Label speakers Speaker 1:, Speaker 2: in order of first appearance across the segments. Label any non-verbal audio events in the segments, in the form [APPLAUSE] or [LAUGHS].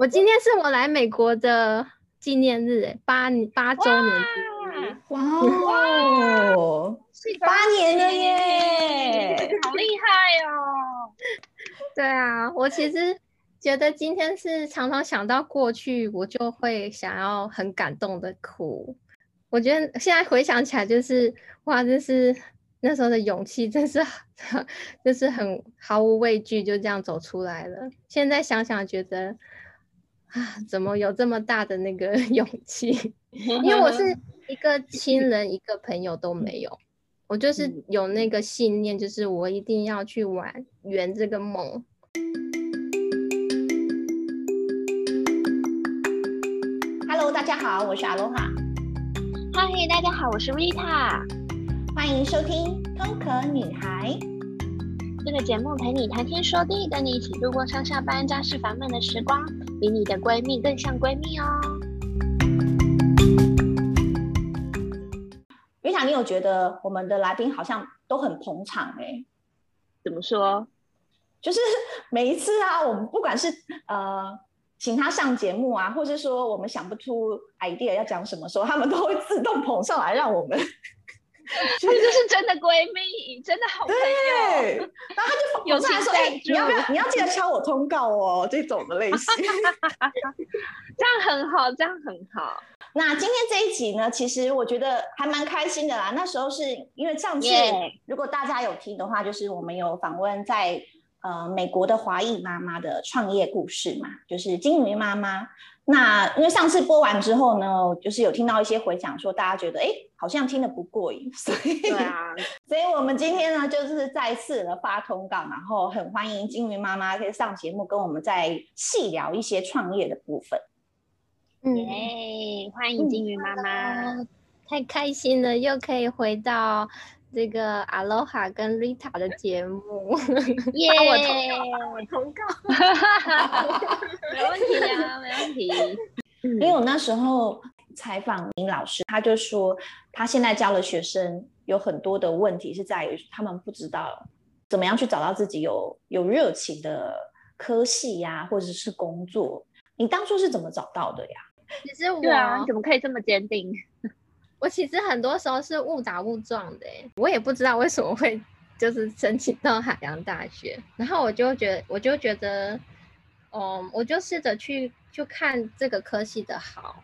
Speaker 1: 我今天是我来美国的纪念日，哎，八八周年。
Speaker 2: 哇哦，八年了耶，[LAUGHS]
Speaker 3: 好厉害哦！[LAUGHS]
Speaker 1: 对啊，我其实觉得今天是常常想到过去，我就会想要很感动的哭。我觉得现在回想起来，就是哇，就是那时候的勇气，真是就 [LAUGHS] 是很毫无畏惧，就这样走出来了。现在想想，觉得。啊，[LAUGHS] 怎么有这么大的那个 [LAUGHS] 勇气？因为我是 [LAUGHS] 一个亲人、一个朋友都没有，我就是有那个信念，就是我一定要去玩圆这个梦。
Speaker 2: Hello，大家好，我是阿罗哈。
Speaker 3: 嗨，大家好，我是 Rita。
Speaker 2: 欢迎收听《空壳女孩》
Speaker 3: 这个节目，陪你谈天说地，跟你一起度过上下班、家事烦闷的时光。比你的闺蜜更像闺蜜哦。
Speaker 2: 瑞塔，你有觉得我们的来宾好像都很捧场哎、欸？
Speaker 3: 怎么说？
Speaker 2: 就是 [LAUGHS] 每一次啊，我们不管是呃请他上节目啊，或是说我们想不出 idea 要讲什么时候，他们都会自动捧上来让我们。[LAUGHS]
Speaker 3: 所以这是真的闺蜜，真的好朋友。
Speaker 2: 对，然后他就有在说：“哎、欸，你要不要？你要记得敲我通告哦。”这种的类型，[LAUGHS]
Speaker 3: 这样很好，这样很好。
Speaker 2: 那今天这一集呢，其实我觉得还蛮开心的啦。那时候是因为上次.如果大家有听的话，就是我们有访问在呃美国的华裔妈妈的创业故事嘛，就是金鱼妈妈。那因为上次播完之后呢，就是有听到一些回响，说大家觉得哎，好像听得不过瘾，[LAUGHS] 所以对啊，所以我们今天呢，就是再次的发通告，然后很欢迎金鱼妈妈可以上节目，跟我们再细聊一些创业的部分。
Speaker 3: 嗯，欢迎金鱼妈妈，
Speaker 1: 嗯，太开心了，又可以回到。这个阿罗哈跟 Rita 的节目，[LAUGHS]
Speaker 3: 耶！
Speaker 1: 我通告，我通告，[LAUGHS]
Speaker 3: 没问题啊，没问题。
Speaker 2: 因为我那时候采访林老师，他就说他现在教的学生有很多的问题是在于他们不知道怎么样去找到自己有有热情的科系呀、啊，或者是工作。你当初是怎么找到的呀？
Speaker 1: 其实我，
Speaker 3: 对啊，你怎么可以这么坚定？[LAUGHS]
Speaker 1: 我其实很多时候是误打误撞的，我也不知道为什么会就是申请到海洋大学，然后我就觉得，我就觉得，嗯，我就试着去去看这个科系的好，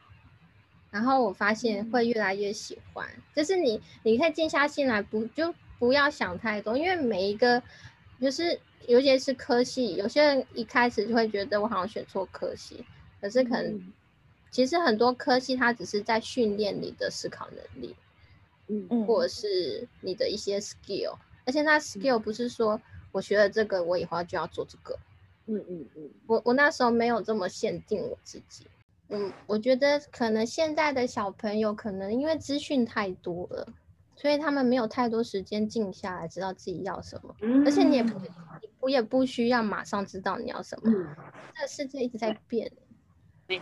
Speaker 1: 然后我发现会越来越喜欢。嗯、就是你，你可以静下心来，不就不要想太多，因为每一个就是尤其是科系，有些人一开始就会觉得我好像选错科系，可是可能。嗯。其实很多科系，它只是在训练你的思考能力，嗯，或者是你的一些 skill，而且那 skill 不是说我学了这个，我以后就要做这个，嗯嗯嗯，我我那时候没有这么限定我自己，嗯，我觉得可能现在的小朋友可能因为资讯太多了，所以他们没有太多时间静下来知道自己要什么，而且你也不，我也不需要马上知道你要什么，这个世界一直在变。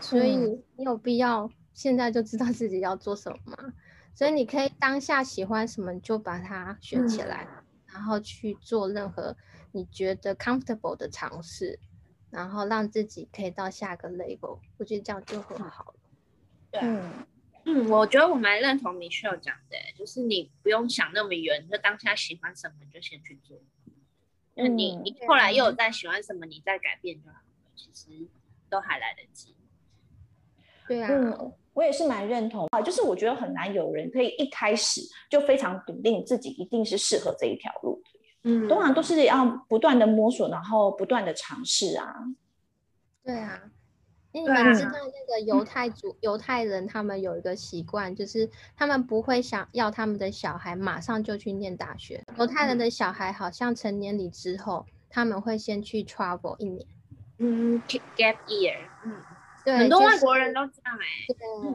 Speaker 1: 所以你有必要现在就知道自己要做什么吗？所以你可以当下喜欢什么就把它选起来，嗯，然后去做任何你觉得 comfortable 的尝试，然后让自己可以到下个 level。我觉得这样就很好了。
Speaker 3: 对，嗯嗯，我觉得我蛮认同 Michelle 讲的，就是你不用想那么远，就当下喜欢什么就先去做。那你你后来又有在喜欢什么，你再改变就好了，其实都还来得及。
Speaker 1: 对啊，
Speaker 2: 嗯，我也是蛮认同啊，就是我觉得很难有人可以一开始就非常笃定自己一定是适合这一条路，嗯，通常都是要不断的摸索，然后不断的尝试啊。
Speaker 1: 对啊，你们知道那个犹太族犹太人，他们有一个习惯，就是他们不会想要他们的小孩马上就去念大学。犹太人的小孩好像成年礼之后，他们会先去 travel 一年，
Speaker 3: 嗯，gap year，嗯。
Speaker 1: 对，
Speaker 3: 很多外国人都这样哎、欸
Speaker 1: 就是，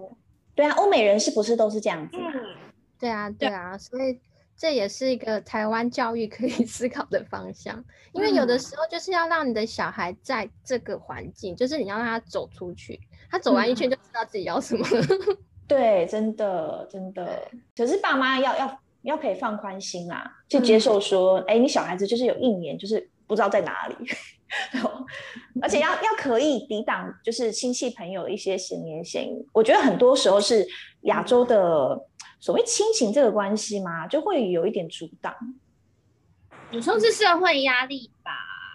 Speaker 1: 对，
Speaker 2: 对啊，欧美人是不是都是这样子？嗯，
Speaker 1: 对啊，对啊，所以这也是一个台湾教育可以 [LAUGHS] 思考的方向，因为有的时候就是要让你的小孩在这个环境，就是你要让他走出去，他走完一圈就知道自己要什么。嗯、[LAUGHS]
Speaker 2: 对，真的真的，可是爸妈要要要可以放宽心啦，去接受说，哎、嗯，你小孩子就是有一年就是不知道在哪里，[LAUGHS] 而且要要可以抵挡就是亲戚朋友的一些闲言闲语。我觉得很多时候是亚洲的所谓亲情这个关系嘛，就会有一点阻挡。
Speaker 3: 有时候是社会压力吧。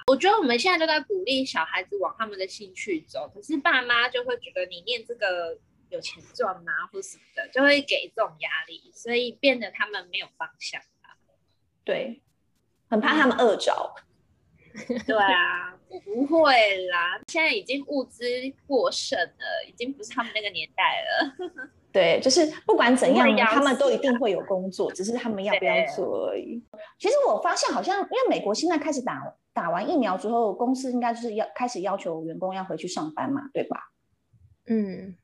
Speaker 3: 我觉得我们现在就在鼓励小孩子往他们的兴趣走，可是爸妈就会觉得你念这个有钱赚吗，或什么的，就会给这种压力，所以变得他们没有方向。
Speaker 2: 对，很怕他们饿着。
Speaker 3: 对啊，不会啦，现在已经物资过剩了，已经不是他们那个年代了。
Speaker 2: 对，就是不管怎样，他们都一定会有工作，只是他们要不要做而已。其实我发现，好像因为美国现在开始打打完疫苗之后，公司应该就是要开始要求员工要回去上班嘛，对吧？
Speaker 1: 嗯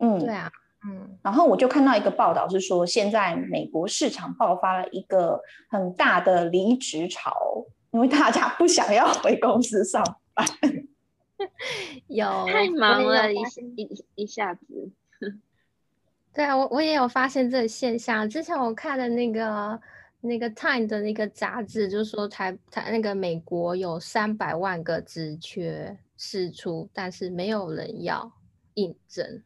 Speaker 2: 嗯，
Speaker 1: 对啊。嗯，
Speaker 2: 然后我就看到一个报道是说，现在美国市场爆发了一个很大的离职潮，因为大家不想要回公司上班，[LAUGHS]
Speaker 1: 有
Speaker 3: 太忙了，一一一下子。
Speaker 1: 对啊，我我也有发现这个现象。之前我看的那个那个 Time 的那个杂志，就是说台台那个美国有三百万个职缺释出，但是没有人要应征。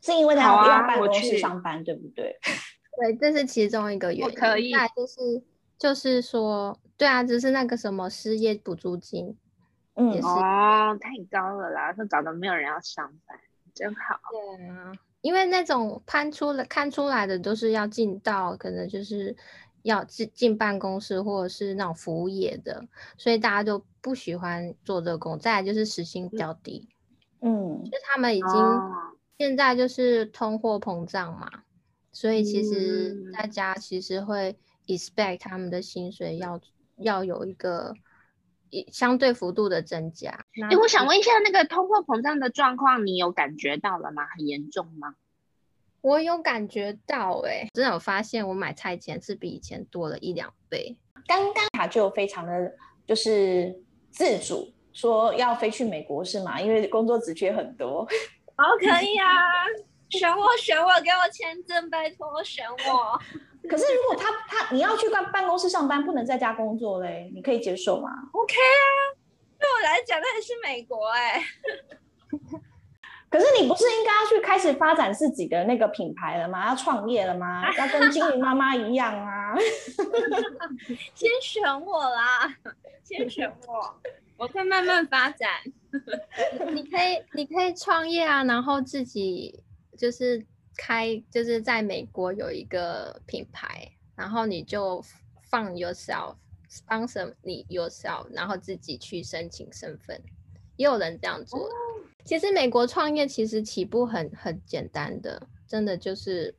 Speaker 2: 是因为他要办公室上班，对不对？[LAUGHS]
Speaker 1: 对，这是其中一个原因。
Speaker 3: 可以，
Speaker 1: 就是就是说，对啊，就是那个什么失业补助金，
Speaker 3: 嗯，也是哦，太高了啦，说搞得没有人要上班，真好。
Speaker 1: 对啊，因为那种攀出来看出来的都是要进到，可能就是要进进办公室或者是那种服务业的，所以大家都不喜欢做这个工。再来就是时薪比较低，
Speaker 2: 嗯，
Speaker 1: 就他们已经。哦现在就是通货膨胀嘛，所以其实大家其实会 expect 他们的薪水要要有一个相对幅度的增加。
Speaker 3: 哎、欸，我想问一下，那个通货膨胀的状况，你有感觉到了吗？很严重吗？
Speaker 1: 我有感觉到、欸，哎，真的有发现我买菜钱是比以前多了一两倍。
Speaker 2: 刚刚他就非常的就是自主说要飞去美国是吗？因为工作职缺很多。
Speaker 3: 好，可以啊，选我，选我，给我签证，拜托，选我。
Speaker 2: 可是如果他他你要去办办公室上班，不能在家工作嘞，你可以接受吗
Speaker 3: ？OK 啊，对我来讲那也是美国哎、欸。[LAUGHS]
Speaker 2: 可是你不是应该要去开始发展自己的那个品牌了吗？要创业了吗？要跟金鱼妈妈一样啊？[LAUGHS]
Speaker 3: 先选我啦，[LAUGHS] 先选我。我会慢慢发展，
Speaker 1: 你可以，你可以创业啊，然后自己就是开，就是在美国有一个品牌，然后你就放 yourself，sponsor 你 yourself，然后自己去申请身份，也有人这样做。哦、其实美国创业其实起步很很简单的，真的就是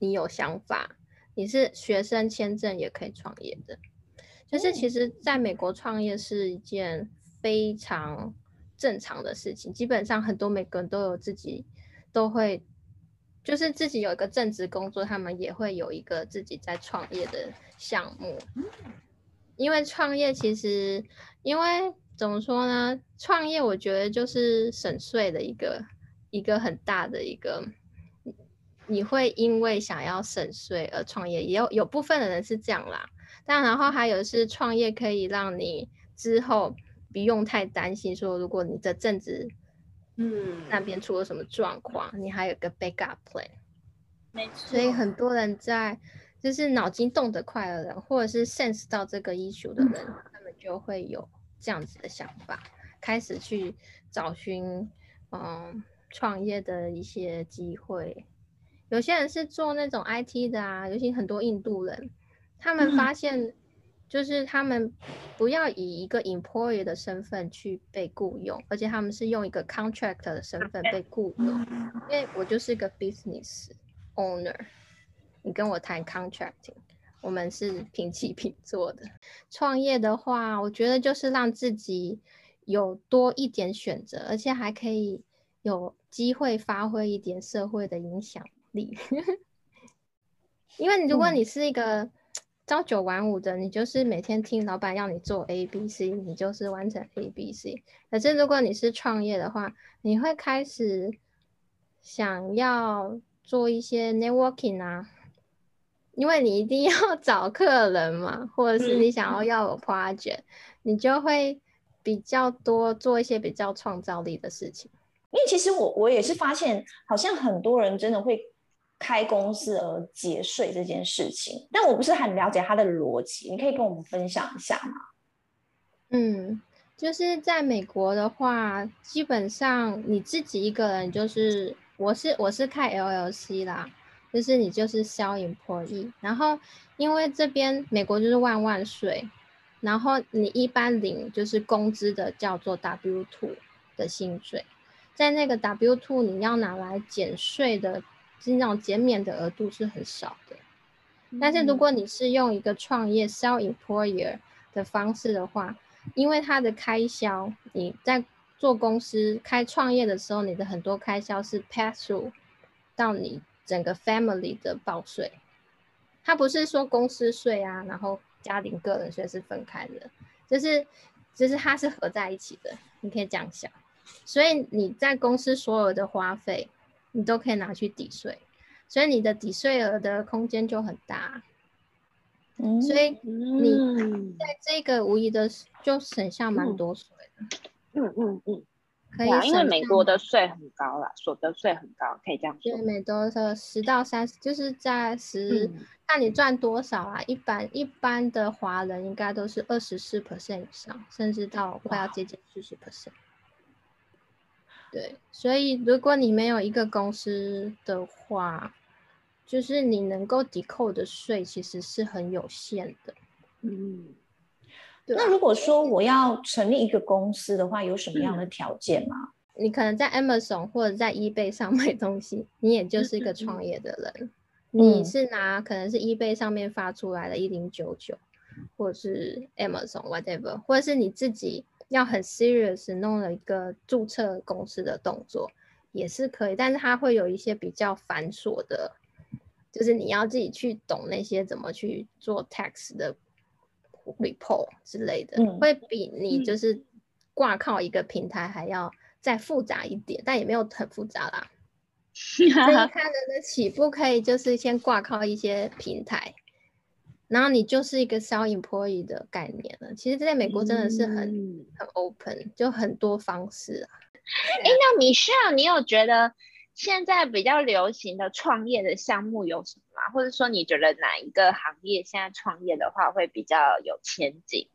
Speaker 1: 你有想法，你是学生签证也可以创业的。就是其实在美国创业是一件非常正常的事情，基本上很多美国人都有自己都会，就是自己有一个正职工作，他们也会有一个自己在创业的项目。因为创业其实，因为怎么说呢？创业我觉得就是省税的一个一个很大的一个，你会因为想要省税而创业，也有有部分的人是这样啦。但然后还有是创业可以让你之后不用太担心，说如果你的正职，嗯，那边出了什么状况，你还有个 backup plan。
Speaker 3: 没错。
Speaker 1: 所以很多人在就是脑筋动得快的人，或者是 sense 到这个 issue 的人，嗯、他们就会有这样子的想法，开始去找寻嗯创业的一些机会。有些人是做那种 IT 的啊，尤其很多印度人。他们发现，就是他们不要以一个 employee 的身份去被雇佣，而且他们是用一个 contractor 的身份被雇佣。因为我就是个 business owner，你跟我谈 contracting，我们是平起平坐的。创业的话，我觉得就是让自己有多一点选择，而且还可以有机会发挥一点社会的影响力。[LAUGHS] 因为如果你是一个朝九晚五的，你就是每天听老板要你做 A B C，你就是完成 A B C。可是如果你是创业的话，你会开始想要做一些 networking 啊，因为你一定要 [LAUGHS] 找客人嘛，或者是你想要要有 project，、嗯、你就会比较多做一些比较创造力的事情。
Speaker 2: 因为其实我我也是发现，好像很多人真的会开公司而节税这件事情，但我不是很了解他的逻辑，你可以跟我们分享一下吗？
Speaker 1: 嗯。就是在美国的话，基本上你自己一个人，就是我是我是开 LLC 啦，就是你就是 self-employed，然后因为这边美国就是万万税，然后你一般领就是工资的叫做 W two 的薪水，在那个 W two 你要拿来减税的，是那种减免的额度是很少的，但是如果你是用一个创业 self-employer 的方式的话，因为它的开销，你在做公司开创业的时候，你的很多开销是 pass through 到你整个 family 的报税，它不是说公司税啊，然后家庭个人税是分开的，就是就是它是合在一起的，你可以这样想。所以你在公司所有的花费，你都可以拿去抵税，所以你的抵税额的空间就很大。所以你在这个无疑的就省下蛮多税的，
Speaker 3: 嗯嗯嗯，可以，因为美国的税很高啦，所得税很高，可以这样说。
Speaker 1: 对，美国的十到三十，就是在十，看你赚多少啊？一般一般的华人应该都是二十四 percent 以上，甚至到快要接近四十 percent。对，所以如果你没有一个公司的话。就是你能够抵扣的税其实是很有限的，
Speaker 2: 嗯，对。那如果说我要成立一个公司的话，有什么样的条件吗？[LAUGHS]
Speaker 1: 你可能在 Amazon 或者在 eBay 上买东西，你也就是一个创业的人。嗯、你是拿可能是 eBay 上面发出来的一零九九，或者是 Amazon whatever，或者是你自己要很 serious 弄了一个注册公司的动作，也是可以，但是它会有一些比较繁琐的。就是你要自己去懂那些怎么去做 tax 的 report 之类的，嗯、会比你就是挂靠一个平台还要再复杂一点，嗯、但也没有很复杂啦。[LAUGHS] 所以他人的起步可以就是先挂靠一些平台，然后你就是一个 self employee 的概念了。其实在美国真的是很、嗯、很 open，就很多方式啊。
Speaker 3: 哎、欸，那 Michelle，你有觉得？现在比较流行的创业的项目有什么吗？或者说你觉得哪一个行业现在创业的话会比较有前景？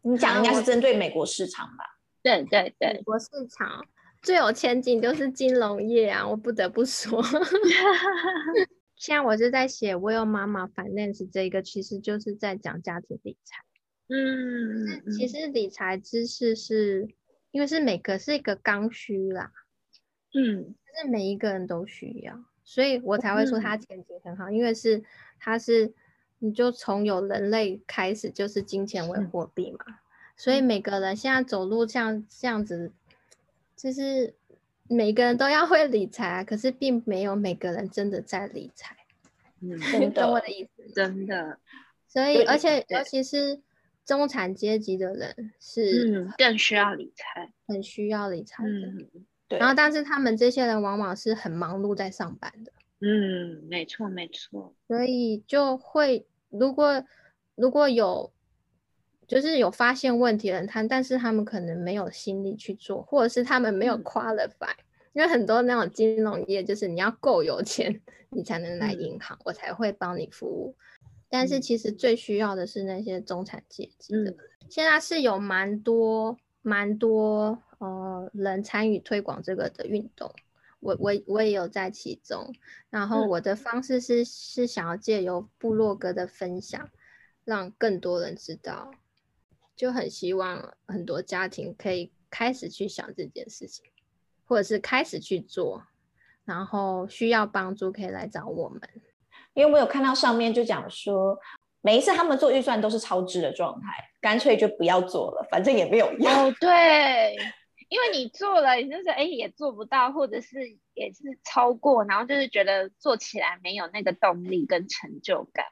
Speaker 2: 你讲应该是针对美国市场吧？
Speaker 3: 对对对，
Speaker 1: 美国市场最有前景就是金融业啊！我不得不说，[LAUGHS] 现在我是在写《Will Mama Finance》这个，其实就是在讲家庭理财。嗯，其实理财知识是因为是每个是一个刚需啦。嗯，是每一个人都需要，所以我才会说它前景很好，嗯、因为是它是你就从有人类开始就是金钱为货币嘛，所以每个人现在走路像这样子，就是每个人都要会理财，可是并没有每个人真的在理财，嗯，你懂我的意思？
Speaker 3: 真的，
Speaker 1: 所以而且尤其是中产阶级的人是、
Speaker 3: 嗯、更需要理财，
Speaker 1: 很需要理财的。
Speaker 3: 嗯
Speaker 1: 对然后，但是他们这些人往往是很忙碌在上班的。
Speaker 3: 嗯，没错，没错。
Speaker 1: 所以就会，如果如果有，就是有发现问题的人，他但是他们可能没有心力去做，或者是他们没有 qualify，、嗯、因为很多那种金融业就是你要够有钱，你才能来银行，嗯、我才会帮你服务。但是其实最需要的是那些中产阶级的。嗯、现在是有蛮多蛮多。呃，人参与推广这个的运动，我我我也有在其中。然后我的方式是、嗯、是想要借由部落格的分享，让更多人知道，就很希望很多家庭可以开始去想这件事情，或者是开始去做，然后需要帮助可以来找我们。
Speaker 2: 因为我有看到上面就讲说，每一次他们做预算都是超支的状态，干脆就不要做了，反正也没有用。
Speaker 3: 哦，对。因为你做了，你就是哎也做不到，或者是也是超过，然后就是觉得做起来没有那个动力跟成就感。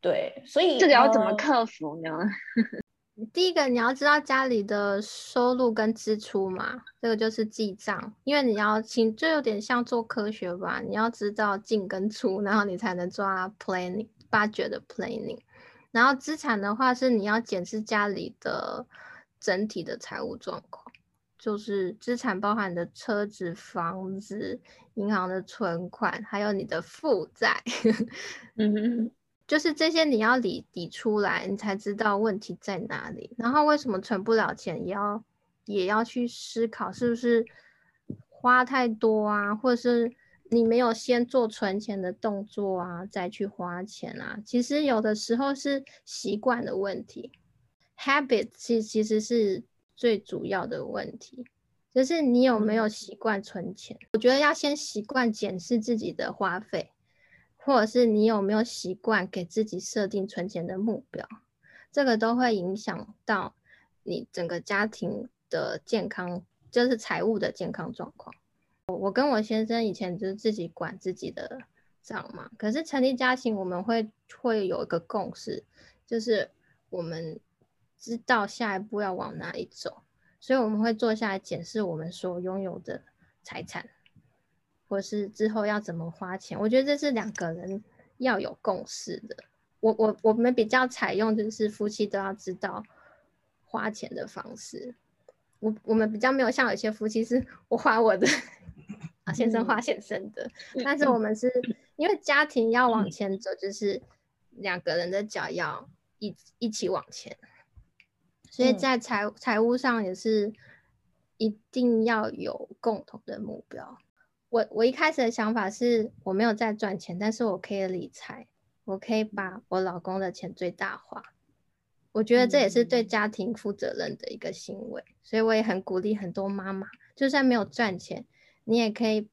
Speaker 2: 对，所以
Speaker 3: 这个要怎么克服呢？
Speaker 1: 第一个你要知道家里的收入跟支出嘛，这个就是记账，因为你要清，就有点像做科学吧，你要知道进跟出，然后你才能抓 planning budget 的 planning。然后资产的话是你要检视家里的整体的财务状况，就是资产包含的车子、房子、银行的存款，还有你的负债。[LAUGHS] 嗯。就是这些你要理理出来，你才知道问题在哪里。然后为什么存不了钱，也要也要去思考是不是花太多啊，或者是你没有先做存钱的动作啊，再去花钱啊。其实有的时候是习惯的问题，habit 其其实是最主要的问题，就是你有没有习惯存钱。我觉得要先习惯检视自己的花费。或者是你有没有习惯给自己设定存钱的目标，这个都会影响到你整个家庭的健康，就是财务的健康状况。我跟我先生以前就是自己管自己的账嘛，可是成立家庭我们会会有一个共识，就是我们知道下一步要往哪里走，所以我们会坐下来检视我们所拥有的财产。或是之后要怎么花钱，我觉得这是两个人要有共识的。我我我们比较采用就是夫妻都要知道花钱的方式。我我们比较没有像有些夫妻是我花我的，啊先生花先生的。嗯、但是我们是因为家庭要往前走，就是两个人的脚要一一起往前，所以在财财务上也是一定要有共同的目标。我我一开始的想法是我没有在赚钱，但是我可以理财，我可以把我老公的钱最大化。我觉得这也是对家庭负责任的一个行为，所以我也很鼓励很多妈妈，就算没有赚钱，你也可以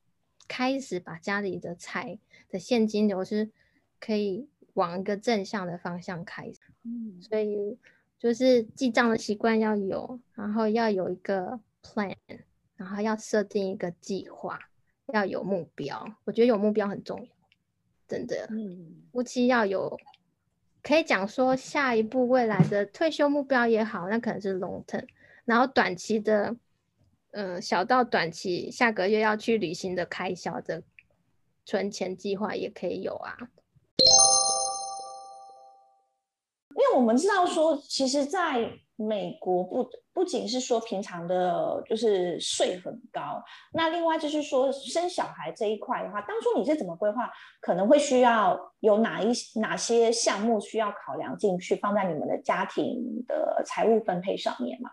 Speaker 1: 开始把家里的财的现金流是可以往一个正向的方向开始。嗯，所以就是记账的习惯要有，然后要有一个 plan，然后要设定一个计划。要有目标，我觉得有目标很重要，真的。嗯，夫妻要有，可以讲说下一步未来的退休目标也好，那可能是 long term，然后短期的，嗯、呃，小到短期下个月要去旅行的开销的存钱计划也可以有啊。
Speaker 2: 我们知道说，其实，在美国不不仅是说平常的，就是税很高，那另外就是说生小孩这一块的话，当初你是怎么规划？可能会需要有哪一哪些项目需要考量进去，放在你们的家庭的财务分配上面吗？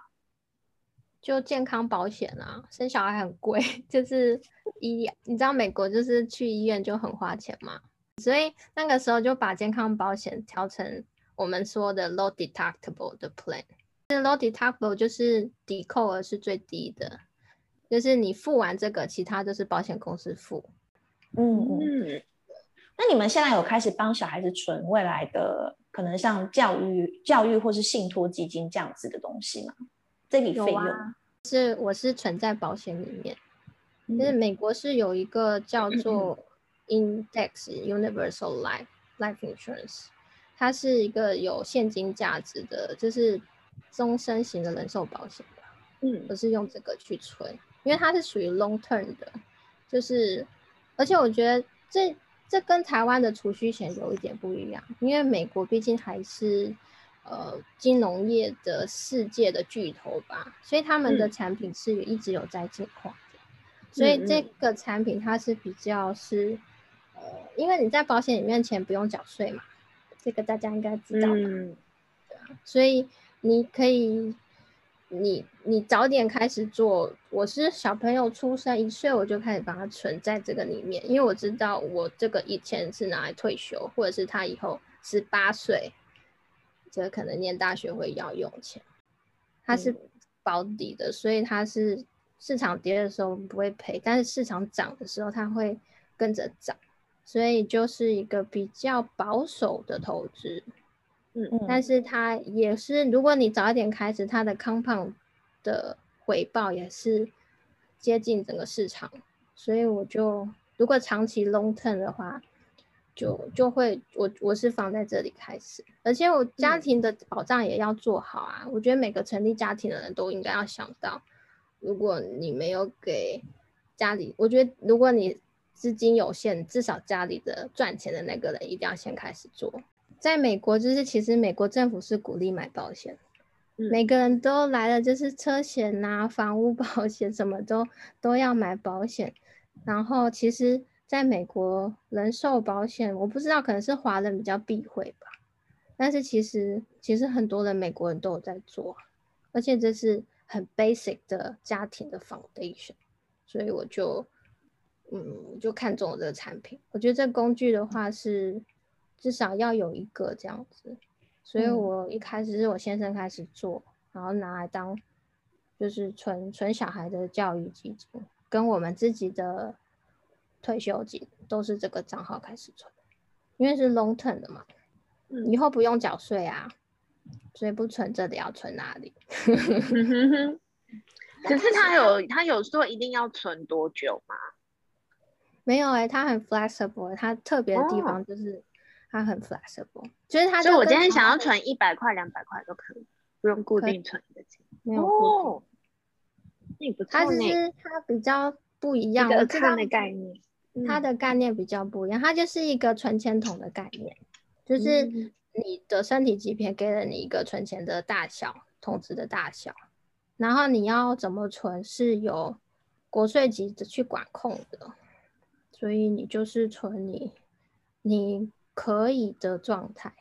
Speaker 1: 就健康保险啊，生小孩很贵，就是医，你知道美国就是去医院就很花钱嘛，所以那个时候就把健康保险调成我们说的 low deductible 的 plan。Low deductible 就是抵扣额是最低的，就是你付完这个，其他都是保险公司付。
Speaker 2: 嗯嗯。那你们现在有开始帮小孩子存未来的可能像教育、教育或是信托基金这样子的东西吗？这笔费用、啊、
Speaker 1: 是我是存在保险里面。就是美国是有一个叫做 Index Universal Life Life Insurance，它是一个有现金价值的，就是。终身型的人寿保险吧，嗯，我是用这个去存，因为它是属于 long term 的，就是，而且我觉得这这跟台湾的储蓄险有一点不一样，因为美国毕竟还是呃金融业的世界的巨头吧，所以他们的产品是一直有在进化的，嗯，所以这个产品它是比较是呃，因为你在保险里面钱不用缴税嘛，这个大家应该知道吧，嗯，对啊，所以。你可以，你你早点开始做。我是小朋友出生一岁，我就开始把它存在这个里面，因为我知道我这个以前是拿来退休，或者是他以后十八岁，这可能念大学会要用钱。它是保底的，所以它是市场跌的时候不会赔，但是市场涨的时候它会跟着涨，所以就是一个比较保守的投资。嗯，但是它也是，如果你早一点开始，它的 compound 的回报也是接近整个市场，所以我就如果长期 long term 的话，就就会我我是放在这里开始，而且我家庭的保障也要做好啊。嗯、我觉得每个成立家庭的人都应该要想到，如果你没有给家里，我觉得如果你资金有限，至少家里的赚钱的那个人一定要先开始做。在美国，就是其实美国政府是鼓励买保险，嗯、每个人都来了，就是车险啊、房屋保险 [LAUGHS] 什么都都要买保险。然后其实，在美国人寿保险，我不知道可能是华人比较避讳吧，但是其实其实很多人美国人都有在做，而且这是很 basic 的家庭的 foundation，所以我就嗯就看中了这个产品。我觉得这工具的话是。至少要有一个这样子，所以我一开始是我先生开始做，嗯、然后拿来当就是存存小孩的教育基金，跟我们自己的退休金都是这个账号开始存，因为是 long term 的嘛，以后不用缴税啊，所以不存这里要存哪里？[LAUGHS]
Speaker 3: 可是他有他有说一定要存多久吗？
Speaker 1: 没有哎、欸，他很 flexible，它特别的地方就是。哦它很 flexible，就是它。
Speaker 3: 所以我今天想要存一百块、两百块都可以，不用固定存的钱。
Speaker 1: 没有哦。它就是它比较不一样，
Speaker 3: 我看的概念。
Speaker 1: 它的概念比较不一样，它就是一个存钱筒的概念，就是你的身体级别给了你一个存钱的大小，筒子的大小，然后你要怎么存是由国税局的去管控的，所以你就是存你你。可以的状态，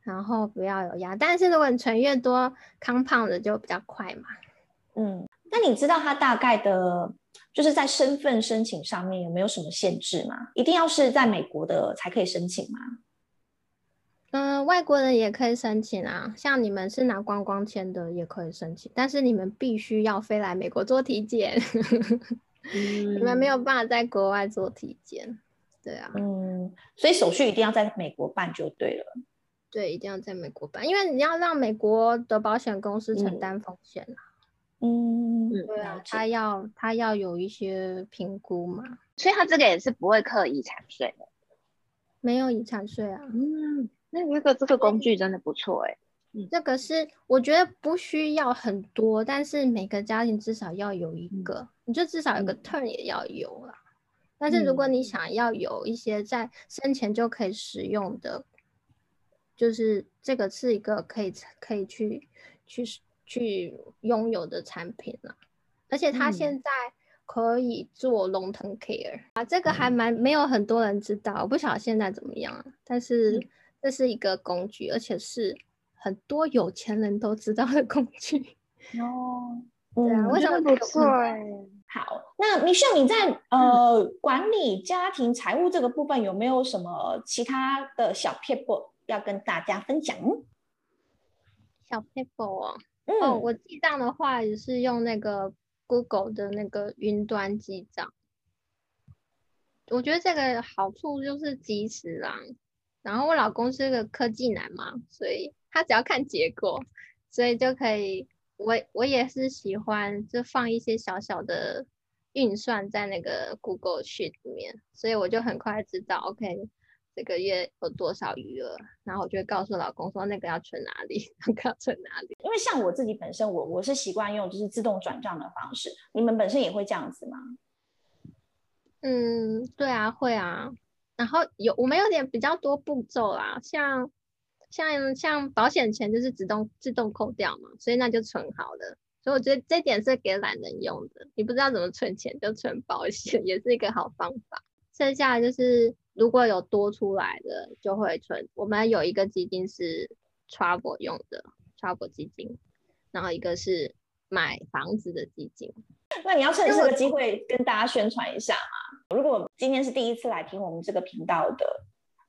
Speaker 1: 然后不要有压，但是如果你存越多，compound 的就比较快嘛。
Speaker 2: 嗯，那你知道它大概的，就是在身份申请上面有没有什么限制吗？一定要是在美国的才可以申请吗？
Speaker 1: 嗯、呃，外国人也可以申请啊，像你们是拿观光签的也可以申请，但是你们必须要飞来美国做体检，[LAUGHS] 嗯、你们没有办法在国外做体检。对啊，
Speaker 2: 嗯，所以手续一定要在美国办就对了。
Speaker 1: 对，一定要在美国办，因为你要让美国的保险公司承担风险啊。
Speaker 2: 嗯，
Speaker 1: 对啊，他要他要有一些评估嘛，
Speaker 3: 所以他这个也是不会课遗产税的。
Speaker 1: 没有遗产税啊。
Speaker 3: 嗯，那那个这个工具真的不错哎。
Speaker 1: 嗯，这个是我觉得不需要很多，但是每个家庭至少要有一个，嗯，你就至少有个 turn 也要有啦。但是如果你想要有一些在生前就可以使用的，嗯、就是这个是一个可以可以去去去拥有的产品了，而且它现在可以做 long term care、嗯、啊，这个还蛮没有很多人知道，我不晓得现在怎么样，但是这是一个工具，而且是很多有钱人都知道的工具
Speaker 2: 哦，[LAUGHS]
Speaker 1: 对啊，为什么不错？
Speaker 2: 好，那 Michelle 你在呃、嗯、管理家庭财务这个部分有没有什么其他的小撇步要跟大家分享？
Speaker 1: 小撇步哦，嗯、哦，我记账的话也是用那个 Google 的那个云端记账，我觉得这个好处就是及时啦。然后我老公是个科技男嘛，所以他只要看结果，所以就可以。我我也是喜欢，就放一些小小的运算在那个 Google Sheet 里面，所以我就很快知道，OK，这个月有多少余额，然后我就会告诉老公说那个要存哪里，那个要存哪里。
Speaker 2: 因为像我自己本身，我我是习惯用就是自动转账的方式，你们本身也会这样子吗？
Speaker 1: 嗯，对啊，会啊。然后有我们有点比较多步骤啦，像。像像保险钱就是自动自动扣掉嘛，所以那就存好了。所以我觉得这点是给懒人用的，你不知道怎么存钱就存保险，[LAUGHS] 也是一个好方法。剩下就是如果有多出来的就会存。我们有一个基金是 travel 用的 travel 基金，然后一个是买房子的基金。
Speaker 2: 那你要趁这个机会跟大家宣传一下嘛。如果今天是第一次来听我们这个频道的。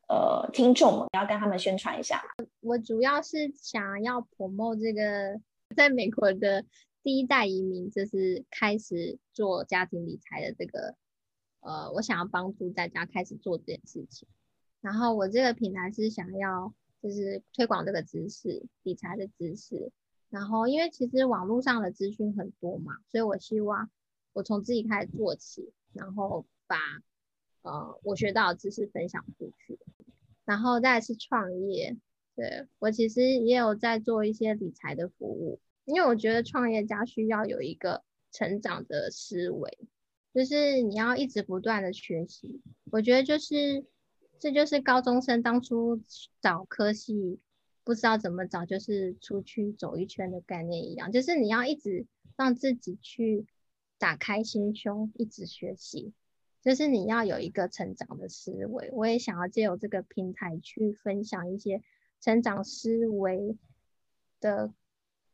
Speaker 2: 呃，听众们要跟他们宣传一下。
Speaker 1: 我主要是想要 promote 这个在美国的第一代移民，就是开始做家庭理财的这个，呃，我想要帮助大家开始做这件事情。然后我这个平台是想要就是推广这个知识，理财的知识。然后因为其实网络上的资讯很多嘛，所以我希望我从自己开始做起，然后把。呃我学到的知识分享出去。然后再是创业，对，我其实也有在做一些理财的服务，因为我觉得创业家需要有一个成长的思维，就是你要一直不断的学习。我觉得就是这就是高中生当初找科系不知道怎么找，就是出去走一圈的概念一样，就是你要一直让自己去打开心胸，一直学习。就是你要有一个成长的思维，我也想要借由这个平台去分享一些成长思维的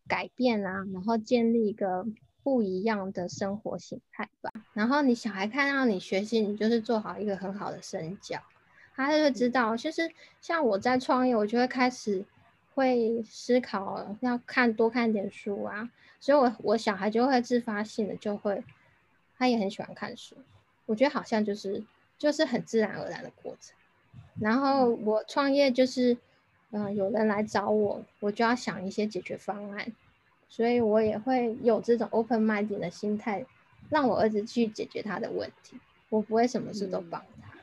Speaker 1: 改变啊，然后建立一个不一样的生活形态吧。然后你小孩看到你学习，你就是做好一个很好的身教，他就会知道。就是像我在创业，我就会开始会思考要看多看点书啊，所以我我小孩就会自发性的就会，他也很喜欢看书。我觉得好像就是就是很自然而然的过程，然后我创业就是，嗯、呃，有人来找我，我就要想一些解决方案，所以我也会有这种 open minded 的心态，让我儿子去解决他的问题，我不会什么事都帮他，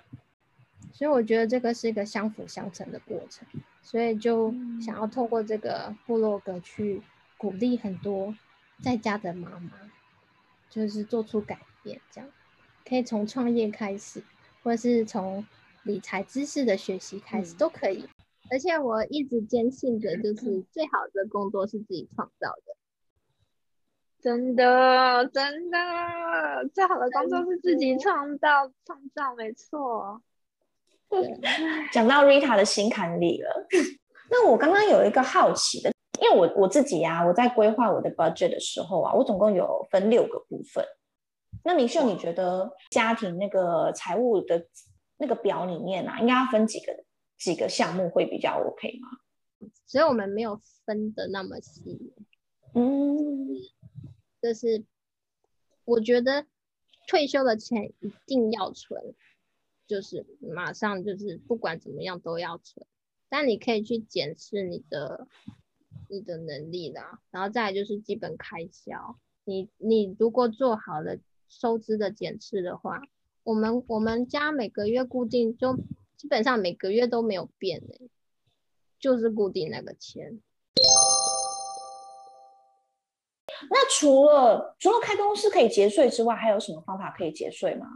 Speaker 1: 所以我觉得这个是一个相辅相成的过程，所以就想要透过这个部落格去鼓励很多在家的妈妈，就是做出改变这样。可以从创业开始，或是从理财知识的学习开始，都可以。嗯。而且我一直坚信着，就是最好的工作是自己创造的。
Speaker 3: 真的，真的，最好的工作是自己创造，创造没错。
Speaker 2: 对，讲到 Rita 的心坎里了。那我刚刚有一个好奇的，因为我我自己啊，我在规划我的 budget 的时候啊，我总共有分六个部分。那明秀，你觉得家庭那个财务的那个表里面啊，应该要分几个几个项目会比较 OK 吗？
Speaker 1: 所以我们没有分的那么细。嗯，就是我觉得退休的钱一定要存，就是马上就是不管怎么样都要存。但你可以去检视你的你的能力啦，然后再来就是基本开销。你你如果做好了。收支的检视的话，我们我们家每个月固定就基本上每个月都没有变的，就是固定那个钱。
Speaker 2: 那除了除了开公司可以节税之外，还有什么方法可以节税吗？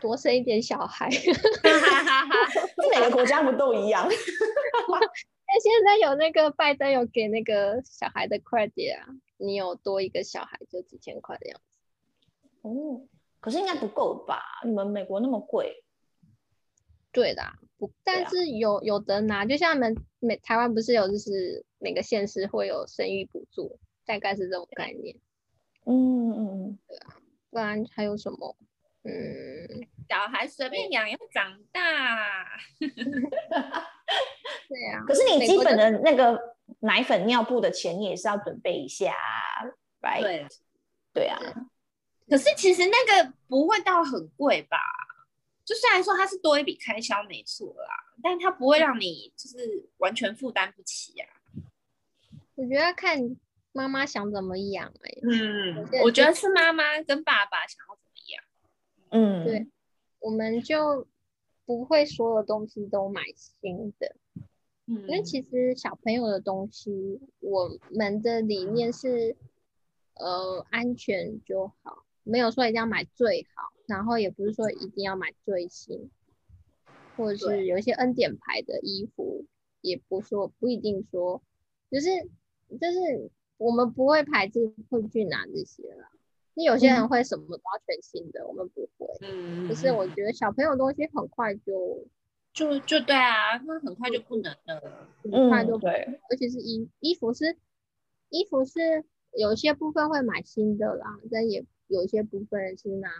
Speaker 1: 多生一点小孩，[LAUGHS] 这
Speaker 2: 每个国家不都一样？
Speaker 1: 那 [LAUGHS] 现在有那个拜登有给那个小孩的 credit 啊，你有多一个小孩就几千块的样子。
Speaker 2: 哦，可是应该不够吧？你们美国那么贵。
Speaker 1: 对的，不，但是有、啊、有的拿，就像你们美台湾不是有，就是每个县市会有生育补助，大概是这种概念。
Speaker 2: 嗯嗯嗯，
Speaker 1: 对啊，不然还有什么？嗯，
Speaker 3: 小孩随便养要长大。[LAUGHS]
Speaker 1: 对啊，
Speaker 2: 可是你基本的那个奶粉、尿布的钱，你也是要准备一下，right？对，对啊。
Speaker 3: 可是其实那个不会到很贵吧？就虽然说它是多一笔开销没错啦，但它不会让你就是完全负担不起呀、啊。
Speaker 1: 我觉得看妈妈想怎么养哎、欸。
Speaker 3: 嗯，我觉得是妈妈跟爸爸想要怎么养。
Speaker 2: 嗯，
Speaker 1: 对，我们就不会所有东西都买新的。嗯，因为其实小朋友的东西，我们的理念是，呃，安全就好。没有说一定要买最好，然后也不是说一定要买最新，或者是有一些恩典牌的衣服，也不说不一定说，就是就是我们不会排斥会去拿这些啦。那有些人会什么都要全新的，嗯、我们不会。嗯，就是我觉得小朋友东西很快就
Speaker 3: 就就对啊，那很快就不能了，
Speaker 1: 很快就、
Speaker 2: 嗯、对。
Speaker 1: 而且是衣衣服是衣服是有些部分会买新的啦，但也。有一些部分是拿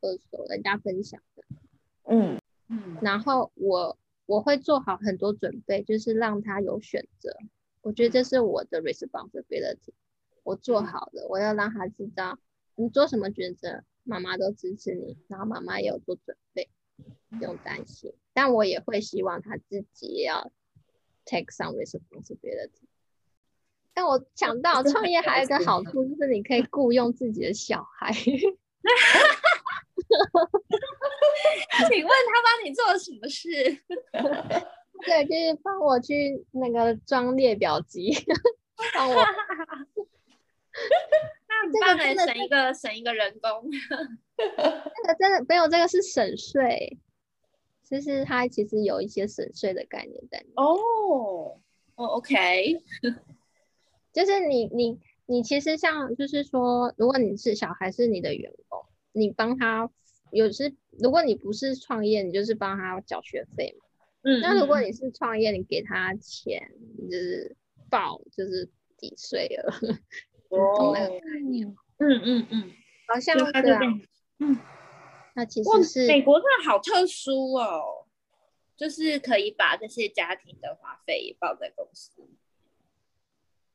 Speaker 1: 二手人家分享的，
Speaker 2: 嗯
Speaker 1: 嗯，然后我我会做好很多准备，就是让他有选择。我觉得这是我的 responsibility，我做好了，我要让他知道你做什么选择，妈妈都支持你，然后妈妈也有做准备，不用担心。但我也会希望他自己也要 take some responsibility。但我想到 [LAUGHS] 创业还有一个好处，[LAUGHS] 就是你可以雇佣自己的小孩。[LAUGHS]
Speaker 3: 你做了什么事？
Speaker 1: 对，就是帮我去那个装列表机，帮我。
Speaker 3: 那很棒，省一个省一个人工。
Speaker 1: 那个真的没有，这个是省税。其实它其实有一些省税的概念在里面。
Speaker 3: 哦，哦，OK。
Speaker 1: 就是你你你其实像就是说，如果你是小孩是你的员工，你帮他有时如果你不是创业，你就是帮他缴学费嘛。嗯。那如果你是创业，你给他钱就是报就是抵税了。哦。那个概念。
Speaker 3: 嗯嗯嗯。
Speaker 1: 好像对啊。嗯。那其实是
Speaker 3: 美国真的好特殊哦，就是可以把这些家庭的花费也报在公司。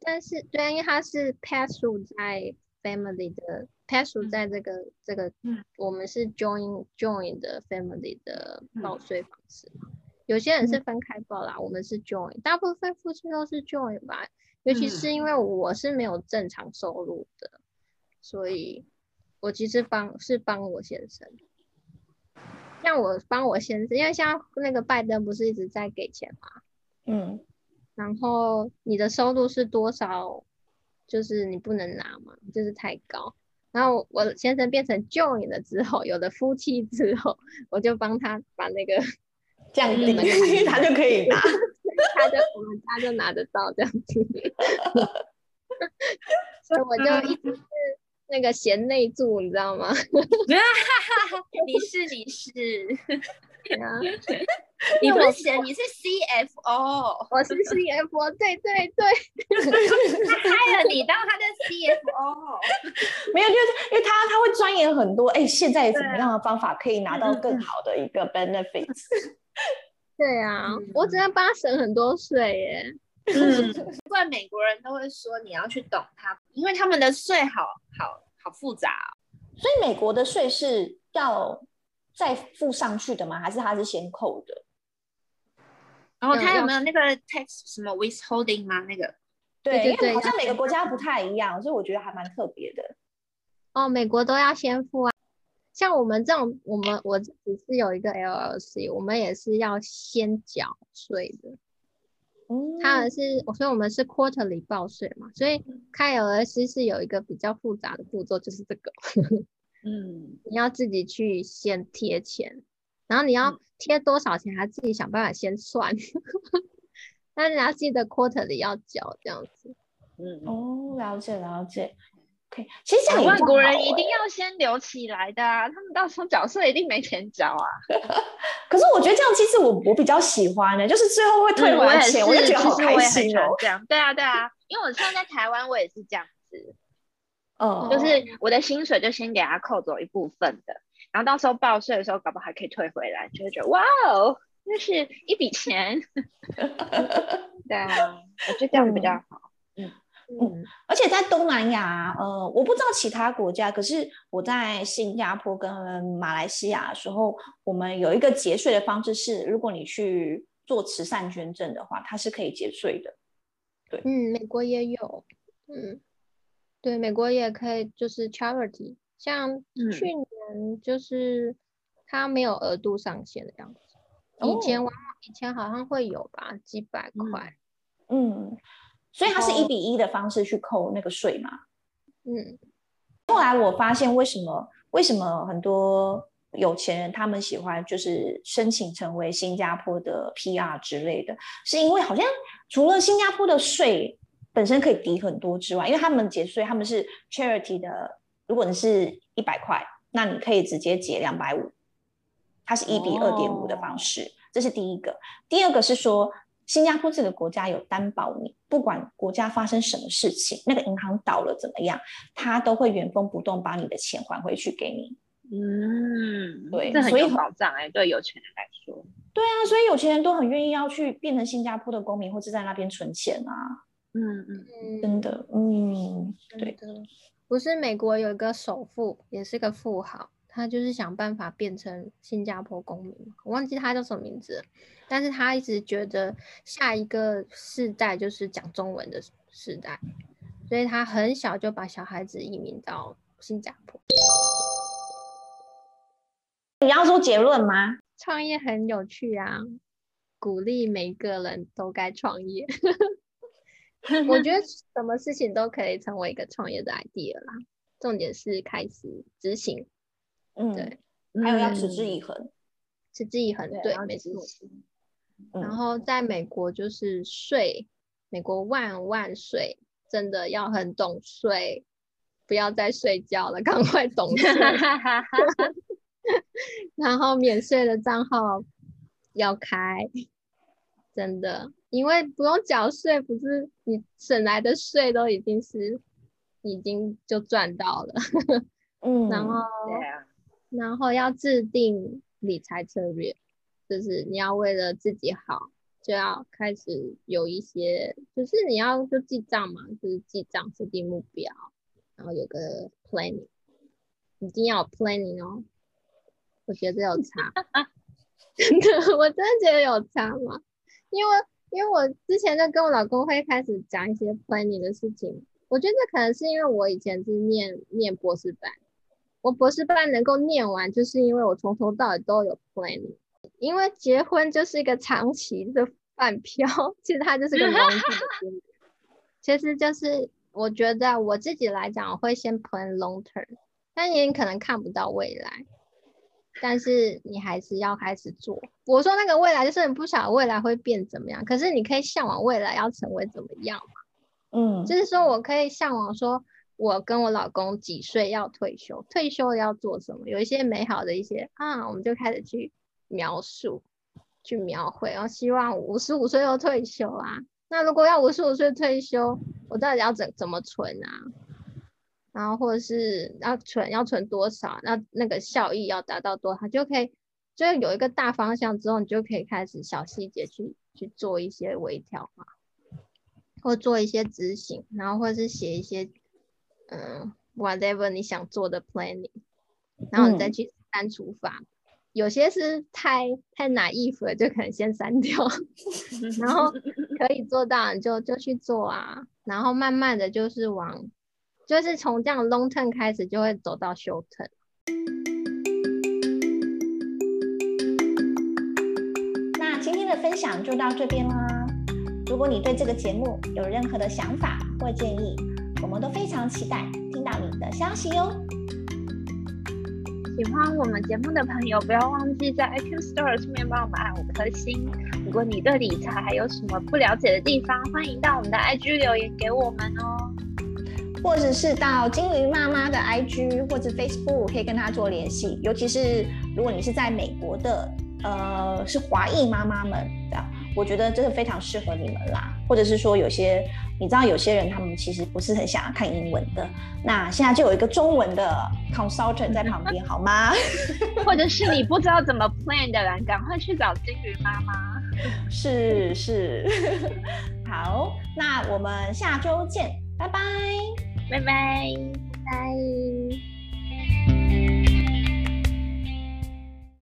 Speaker 1: 但是，对，因为他是 pass through 在 family 的 pass through 在这个、嗯、这个，嗯，我们是 join join 的 family 的报税方式有些人是分开报啦，嗯、我们是 join，大部分夫妻都是 join 吧。尤其是因为我是没有正常收入的，嗯、所以我其实帮是帮我先生。像我帮我先生，因为像那个拜登不是一直在给钱吗，嗯。然后你的收入是多少？就是你不能拿嘛，就是太高。然后我先生变成 join 了之后，有了夫妻之后，我就帮他把那个 [LAUGHS]
Speaker 2: 降低，他就可以拿，[LAUGHS]
Speaker 1: 他就我们家就拿得到这样子。所以我就一直是那个贤内助，你知道吗？
Speaker 3: 你 [LAUGHS] 是你是。你不是写，你是 CFO，
Speaker 1: 我是 CFO，对对对，
Speaker 3: 他害了你当他的 CFO，[LAUGHS]
Speaker 2: 没有，就是因为他他会钻研很多，哎，现在怎么样的方法可以拿到更好的一个 benefits？
Speaker 1: 对啊，我只能帮他省很多税耶。
Speaker 3: 嗯，难怪美国人都会说你要去懂他，因为他们的税好好好复杂哦。
Speaker 2: 所以美国的税是要再付上去的吗？还是他是先扣的？
Speaker 3: 然后他有没有那个 tax 什么 withholding 吗？那个？
Speaker 2: 对对对，好像每个国家不太一样，所以我觉得还蛮特别的。
Speaker 1: 哦，美国都要先付啊。像我们这种，我们我自己是有一个 LLC，我们也是要先缴税的。嗯，他是，所以我们是 quarterly 报税嘛，所以开 LLC 是有一个比较复杂的步骤，就是这个。嗯，你要自己去先贴钱，然后你要贴多少钱，还自己想办法先算。[LAUGHS] 但是你要记得 quarterly 要缴这样子。
Speaker 2: 嗯，哦，了解了解。OK，其实像
Speaker 3: 外国人一定要先留起来的啊，他们到时候缴税一定没钱缴啊。[LAUGHS]
Speaker 2: 可是我觉得这样其实我我比较喜欢的，就是最后会退回来钱，嗯、我，我就觉得好开心哦。
Speaker 3: 这样，对啊对啊，因为我现在在台湾，我也是这样子。哦，就是我的薪水就先给他扣走一部分的，然后到时候报税的时候，搞不好还可以退回来，就会觉得哇哦，那是一笔钱。[LAUGHS] 对啊，我觉得这样比较好。
Speaker 2: 嗯嗯，而且在东南亚，呃，我不知道其他国家，可是我在新加坡跟马来西亚的时候，我们有一个节税的方式是，如果你去做慈善捐赠的话，它是可以节税的。对，
Speaker 1: 嗯，美国也有，嗯。对，美国也可以，就是 charity，像去年就是它没有额度上限的样子，嗯、以前以前好像会有吧，几百块，
Speaker 2: 嗯，所以它是一比一的方式去扣那个税嘛，
Speaker 1: 嗯，
Speaker 2: 后来我发现为什么为什么很多有钱人他们喜欢就是申请成为新加坡的 PR 之类的，是因为好像除了新加坡的税。本身可以抵很多之外，因为他们结税，他们是 charity 的。如果你是一百块，那你可以直接结两百五，它是一比二点五的方式。Oh. 这是第一个。第二个是说，新加坡这个国家有担保你，你不管国家发生什么事情，那个银行倒了怎么样，它都会原封不动把你的钱还回去给你。
Speaker 3: 嗯，
Speaker 2: 对，
Speaker 3: 这很有保障哎、欸，对有钱人来说。
Speaker 2: 对啊，所以有钱人都很愿意要去变成新加坡的公民，或者在那边存钱啊。
Speaker 3: 嗯嗯，
Speaker 2: 真的，嗯，对
Speaker 1: 的，不是美国有一个首富，也是个富豪，他就是想办法变成新加坡公民，我忘记他叫什么名字，但是他一直觉得下一个世代就是讲中文的世代，所以他很小就把小孩子移民到新加坡。
Speaker 2: 你要说结论吗？
Speaker 1: 创业很有趣啊，鼓励每个人都该创业。[LAUGHS] 我觉得 [LAUGHS] 什么事情都可以成为一个创业的 idea 啦，重点是开始执行。
Speaker 2: 嗯，对，还有要持之以恒，
Speaker 1: 持之以恒，对，没错。然后在美国就是税，美国万万税，真的要很懂税，不要再睡觉了，赶快懂 [LAUGHS] 税。然后免税的账号要开，真的，因为不用缴税，不是你省来的税都已经是已经就赚到了。[LAUGHS] 嗯，然后，然后要制定理财策略。就是你要为了自己好，就要开始有一些，就是你要就记账嘛，就是记账、设定目标，然后有个 planning，一定要有 planning 哦。我觉得有差，[LAUGHS] 真的，我真的觉得有差嘛，因为因为我之前就跟我老公会开始讲一些 planning 的事情，我觉得可能是因为我以前是念念博士班，我博士班能够念完，就是因为我从头到尾都有 planning。因为结婚就是一个长期的饭票，[LAUGHS] 其实它就是个 [LAUGHS] long term。其实就是我觉得我自己来讲，我会先 plan long term，但你可能看不到未来，但是你还是要开始做。我说那个未来就是你不晓得未来会变怎么样，可是你可以向往未来要成为怎么样嘛？嗯，就是说我可以向往说，我跟我老公几岁要退休，退休要做什么，有一些美好的一些啊，我们就开始去。描述，去描绘，然后希望五十五岁要退休啊。那如果要五十五岁退休，我到底要怎怎么存啊？然后或者是要存要存多少？那那个效益要达到多少？就可以就有一个大方向之后，你就可以开始小细节去去做一些微调嘛，或做一些执行，然后或者是写一些嗯 whatever 你想做的 planning，然后你再去删除法。嗯有些是太太 naive 了，就可能先删掉，然后可以做到你就就去做啊，然后慢慢的就是往，就是从这样 long term 开始，就会走到 short term。
Speaker 2: 那今天的分享就到这边啦。如果你对这个节目有任何的想法或建议，我们都非常期待听到你的消息哟。
Speaker 3: 喜欢我们节目的朋友，不要忘记在 iTunes Store 上面帮我们按五颗星。如果你对理财还有什么不了解的地方，欢迎到我们的 IG 留言给我们哦，
Speaker 2: 或者是到金鱼妈妈的 IG 或者 Facebook 可以跟她做联系。尤其是如果你是在美国的，呃，是华裔妈妈们的。我觉得这个非常适合你们啦，或者是说有些你知道有些人他们其实不是很想要看英文的，那现在就有一个中文的 consultant 在旁边好吗？[LAUGHS]
Speaker 3: 或者是你不知道怎么 plan 的人，赶快去找金鱼妈妈。
Speaker 2: 是 [LAUGHS] 是，[LAUGHS] 好，那我们下周见，拜拜，拜
Speaker 3: 拜，拜
Speaker 1: 拜。